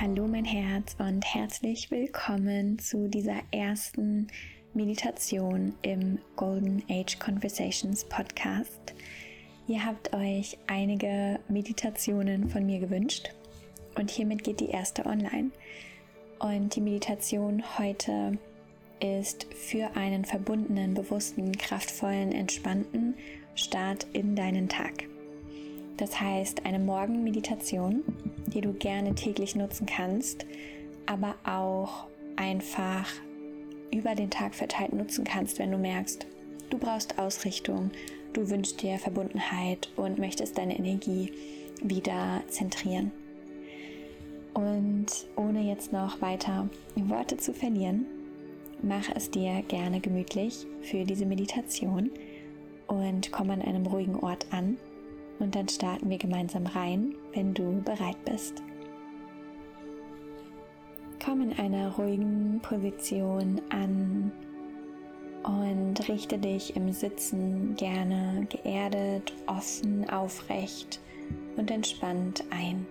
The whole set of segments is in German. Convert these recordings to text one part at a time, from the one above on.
Hallo mein Herz und herzlich willkommen zu dieser ersten Meditation im Golden Age Conversations Podcast. Ihr habt euch einige Meditationen von mir gewünscht und hiermit geht die erste online. Und die Meditation heute ist für einen verbundenen, bewussten, kraftvollen, entspannten Start in deinen Tag. Das heißt, eine Morgenmeditation, die du gerne täglich nutzen kannst, aber auch einfach über den Tag verteilt nutzen kannst, wenn du merkst, du brauchst Ausrichtung, du wünschst dir Verbundenheit und möchtest deine Energie wieder zentrieren. Und ohne jetzt noch weiter Worte zu verlieren, mach es dir gerne gemütlich für diese Meditation und komm an einem ruhigen Ort an und dann starten wir gemeinsam rein, wenn du bereit bist. Komm in einer ruhigen Position an und richte dich im Sitzen gerne geerdet, offen, aufrecht und entspannt ein.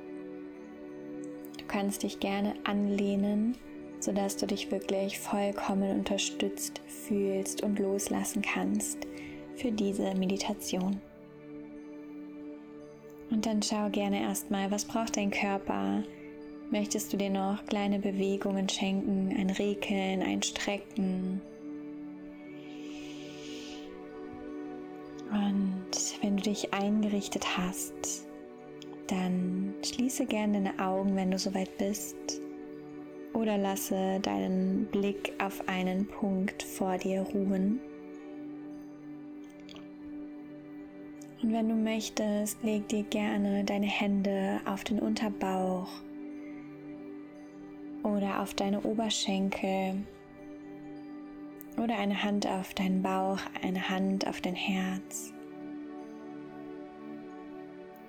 Du kannst dich gerne anlehnen, sodass du dich wirklich vollkommen unterstützt fühlst und loslassen kannst für diese Meditation. Und dann schau gerne erstmal, was braucht dein Körper? Möchtest du dir noch kleine Bewegungen schenken, ein Rekeln, ein Strecken? Und wenn du dich eingerichtet hast, dann schließe gerne deine Augen, wenn du soweit bist. Oder lasse deinen Blick auf einen Punkt vor dir ruhen. Und wenn du möchtest, leg dir gerne deine Hände auf den Unterbauch oder auf deine Oberschenkel oder eine Hand auf deinen Bauch, eine Hand auf dein Herz.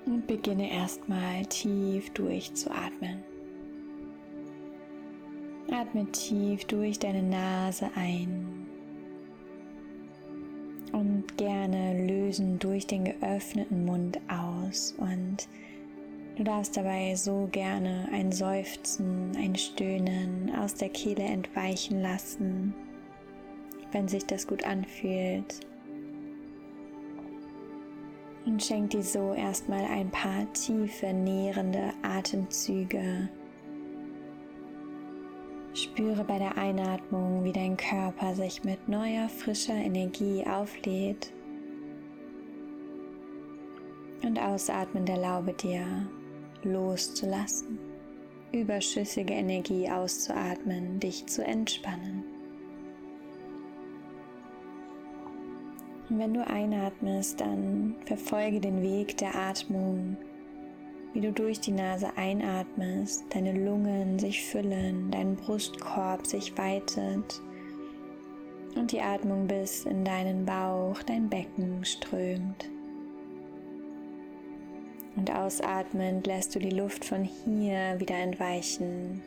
Und beginne erstmal tief durchzuatmen. Atme tief durch deine Nase ein und gerne lösen durch den geöffneten Mund aus und du darfst dabei so gerne ein Seufzen, ein Stöhnen aus der Kehle entweichen lassen, wenn sich das gut anfühlt. Und schenk dir so erstmal ein paar tiefe, nährende Atemzüge Spüre bei der Einatmung, wie dein Körper sich mit neuer, frischer Energie auflädt. Und ausatmend erlaube dir, loszulassen, überschüssige Energie auszuatmen, dich zu entspannen. Und wenn du einatmest, dann verfolge den Weg der Atmung wie du durch die Nase einatmest, deine Lungen sich füllen, dein Brustkorb sich weitet und die Atmung bis in deinen Bauch, dein Becken strömt. Und ausatmend lässt du die Luft von hier wieder entweichen,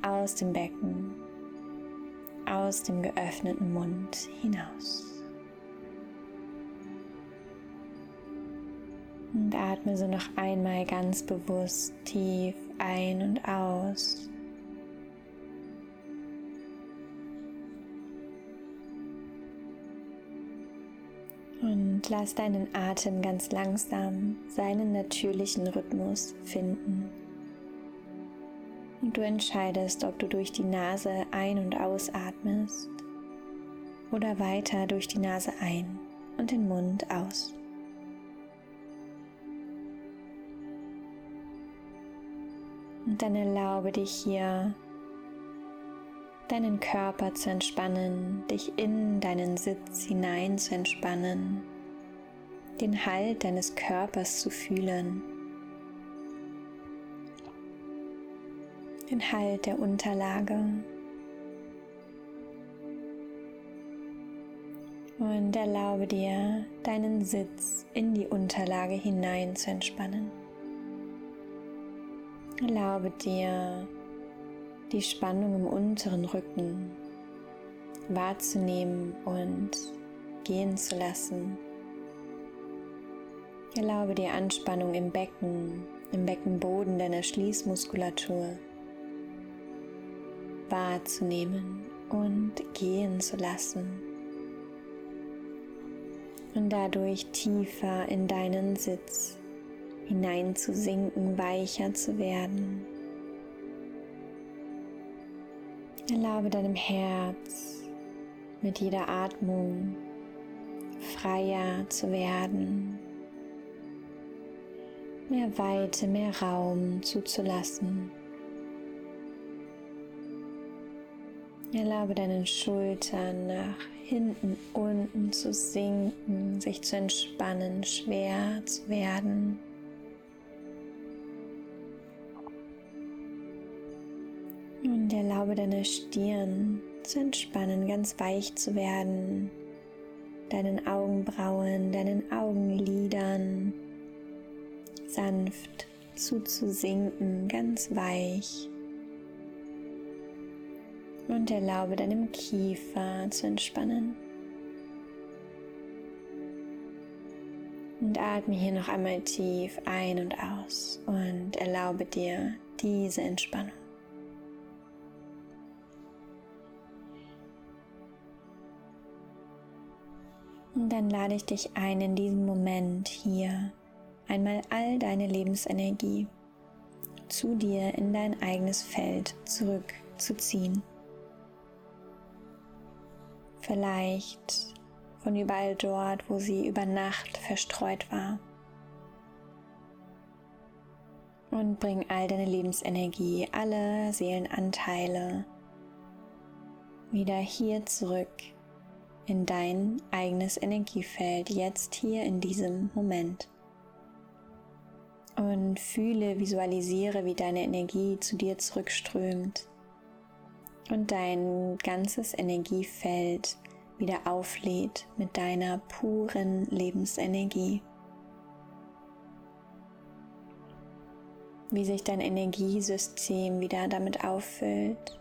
aus dem Becken, aus dem geöffneten Mund hinaus. Und atme so noch einmal ganz bewusst tief ein und aus. Und lass deinen Atem ganz langsam seinen natürlichen Rhythmus finden. Und du entscheidest, ob du durch die Nase ein- und ausatmest oder weiter durch die Nase ein und den Mund aus. Und dann erlaube dich hier deinen Körper zu entspannen, dich in deinen Sitz hinein zu entspannen, den Halt deines Körpers zu fühlen, den Halt der Unterlage. Und erlaube dir, deinen Sitz in die Unterlage hinein zu entspannen. Erlaube dir, die Spannung im unteren Rücken wahrzunehmen und gehen zu lassen. Erlaube dir Anspannung im Becken, im Beckenboden deiner Schließmuskulatur wahrzunehmen und gehen zu lassen und dadurch tiefer in deinen Sitz hineinzusinken, weicher zu werden. Erlaube deinem Herz mit jeder Atmung freier zu werden, mehr Weite, mehr Raum zuzulassen. Erlaube deinen Schultern nach hinten, unten zu sinken, sich zu entspannen, schwer zu werden. Und erlaube deine Stirn zu entspannen, ganz weich zu werden, deinen Augenbrauen, deinen Augenlidern sanft zuzusinken, ganz weich und erlaube deinem Kiefer zu entspannen. Und atme hier noch einmal tief ein und aus und erlaube dir diese Entspannung. Und dann lade ich dich ein, in diesem Moment hier einmal all deine Lebensenergie zu dir in dein eigenes Feld zurückzuziehen vielleicht von überall dort, wo sie über Nacht verstreut war. Und bring all deine Lebensenergie, alle Seelenanteile wieder hier zurück in dein eigenes Energiefeld, jetzt hier in diesem Moment. Und fühle, visualisiere, wie deine Energie zu dir zurückströmt und dein ganzes Energiefeld wieder auflädt mit deiner puren Lebensenergie. Wie sich dein Energiesystem wieder damit auffüllt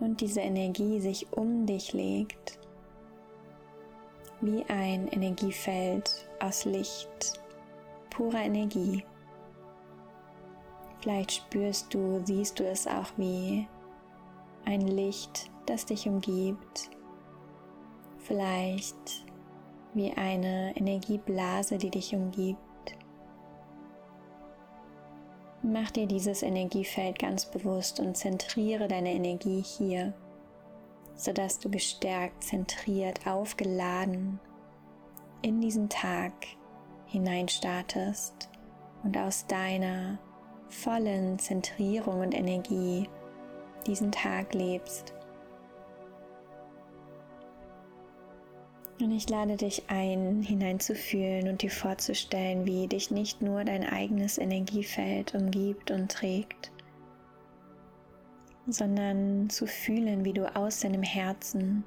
und diese Energie sich um dich legt, wie ein Energiefeld aus Licht, purer Energie. Vielleicht spürst du, siehst du es auch wie ein Licht, das dich umgibt, vielleicht wie eine Energieblase, die dich umgibt. Mach dir dieses Energiefeld ganz bewusst und zentriere deine Energie hier, sodass du gestärkt, zentriert, aufgeladen in diesen Tag hineinstartest und aus deiner vollen Zentrierung und Energie diesen Tag lebst. Und ich lade dich ein, hineinzufühlen und dir vorzustellen, wie dich nicht nur dein eigenes Energiefeld umgibt und trägt, sondern zu fühlen, wie du aus deinem Herzen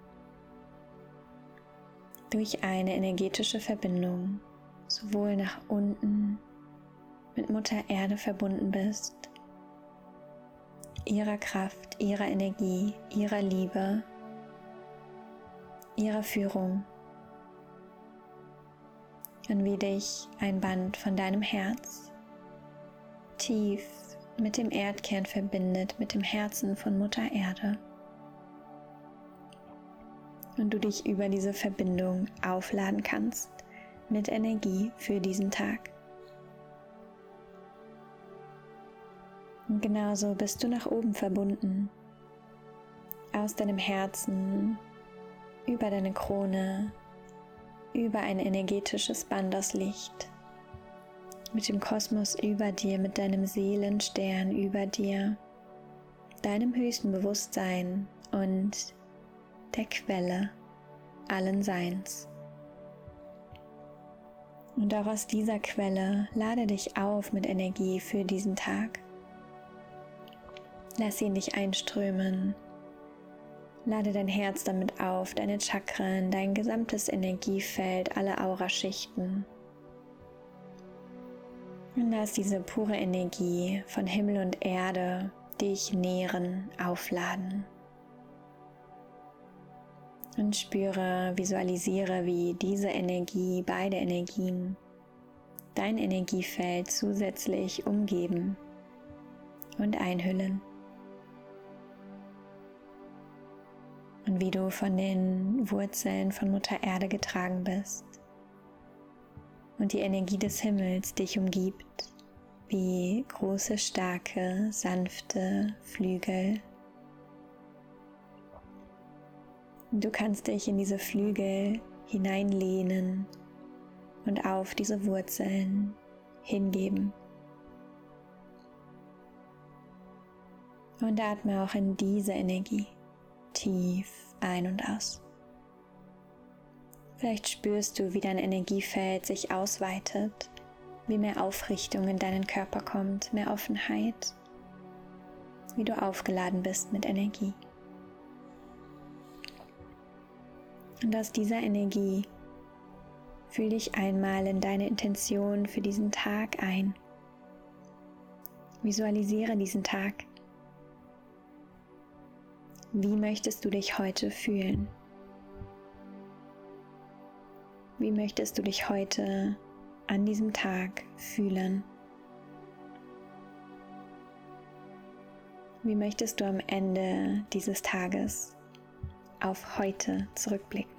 durch eine energetische Verbindung sowohl nach unten mit Mutter Erde verbunden bist, ihrer Kraft, ihrer Energie, ihrer Liebe, ihrer Führung und wie dich ein Band von deinem Herz tief mit dem Erdkern verbindet, mit dem Herzen von Mutter Erde. Und du dich über diese Verbindung aufladen kannst mit Energie für diesen Tag. Und genauso bist du nach oben verbunden, aus deinem Herzen, über deine Krone, über ein energetisches Band aus Licht, mit dem Kosmos über dir, mit deinem Seelenstern über dir, deinem höchsten Bewusstsein und der Quelle allen Seins. Und auch aus dieser Quelle lade dich auf mit Energie für diesen Tag. Lass ihn dich einströmen Lade dein Herz damit auf, deine Chakren, dein gesamtes Energiefeld, alle Auraschichten. Und lass diese pure Energie von Himmel und Erde dich nähren, aufladen. Und spüre, visualisiere, wie diese Energie, beide Energien, dein Energiefeld zusätzlich umgeben und einhüllen. Und wie du von den Wurzeln von Mutter Erde getragen bist und die Energie des Himmels dich umgibt wie große, starke, sanfte Flügel. Du kannst dich in diese Flügel hineinlehnen und auf diese Wurzeln hingeben. Und atme auch in diese Energie tief ein und aus. Vielleicht spürst du, wie dein Energiefeld sich ausweitet, wie mehr Aufrichtung in deinen Körper kommt, mehr Offenheit, wie du aufgeladen bist mit Energie. Und aus dieser Energie fühl dich einmal in deine Intention für diesen Tag ein. Visualisiere diesen Tag. Wie möchtest du dich heute fühlen? Wie möchtest du dich heute an diesem Tag fühlen? Wie möchtest du am Ende dieses Tages auf heute zurückblicken?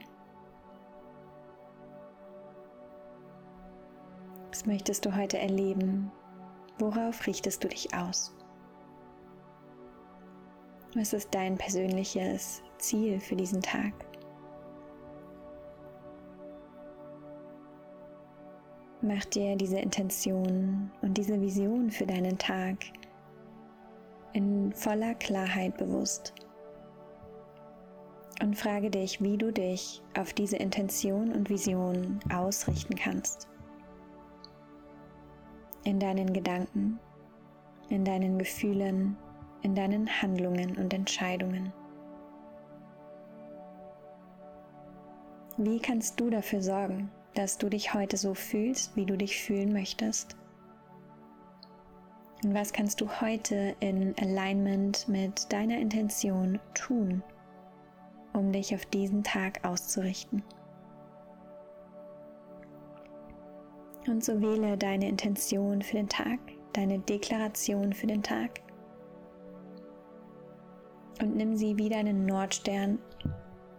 Was möchtest du heute erleben? Worauf richtest du dich aus? Was ist dein persönliches Ziel für diesen Tag? Mach dir diese Intention und diese Vision für deinen Tag in voller Klarheit bewusst und frage dich, wie du dich auf diese Intention und Vision ausrichten kannst. In deinen Gedanken, in deinen Gefühlen, in deinen Handlungen und Entscheidungen. Wie kannst du dafür sorgen, dass du dich heute so fühlst, wie du dich fühlen möchtest? Und was kannst du heute in Alignment mit deiner Intention tun, um dich auf diesen Tag auszurichten? Und so wähle deine Intention für den Tag, deine Deklaration für den Tag und nimm sie wie deinen Nordstern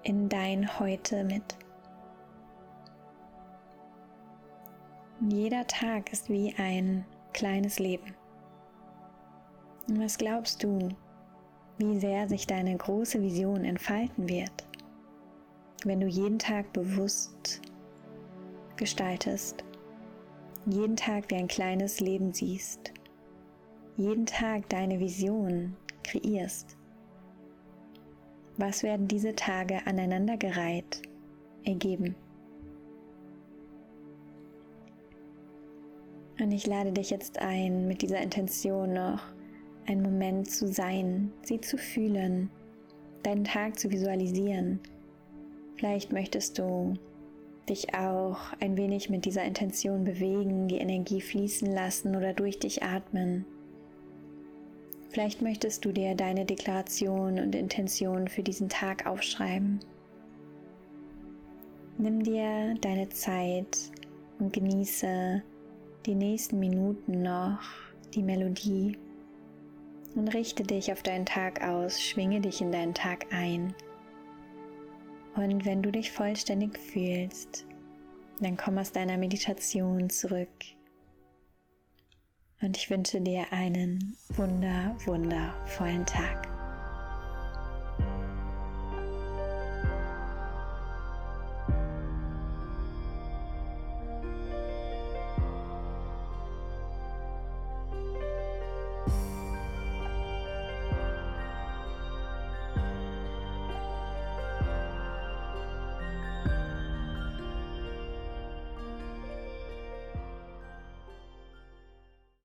in dein Heute mit. Jeder Tag ist wie ein kleines Leben. Und was glaubst du, wie sehr sich deine große Vision entfalten wird, wenn du jeden Tag bewusst gestaltest, jeden Tag wie ein kleines Leben siehst, jeden Tag deine Vision kreierst? Was werden diese Tage aneinandergereiht ergeben? Und ich lade dich jetzt ein, mit dieser Intention noch einen Moment zu sein, sie zu fühlen, deinen Tag zu visualisieren. Vielleicht möchtest du dich auch ein wenig mit dieser Intention bewegen, die Energie fließen lassen oder durch dich atmen. Vielleicht möchtest du dir deine Deklaration und Intention für diesen Tag aufschreiben. Nimm dir deine Zeit und genieße die nächsten Minuten noch die Melodie und richte dich auf deinen Tag aus, schwinge dich in deinen Tag ein. Und wenn du dich vollständig fühlst, dann komm aus deiner Meditation zurück und ich wünsche dir einen wunder, wundervollen Tag.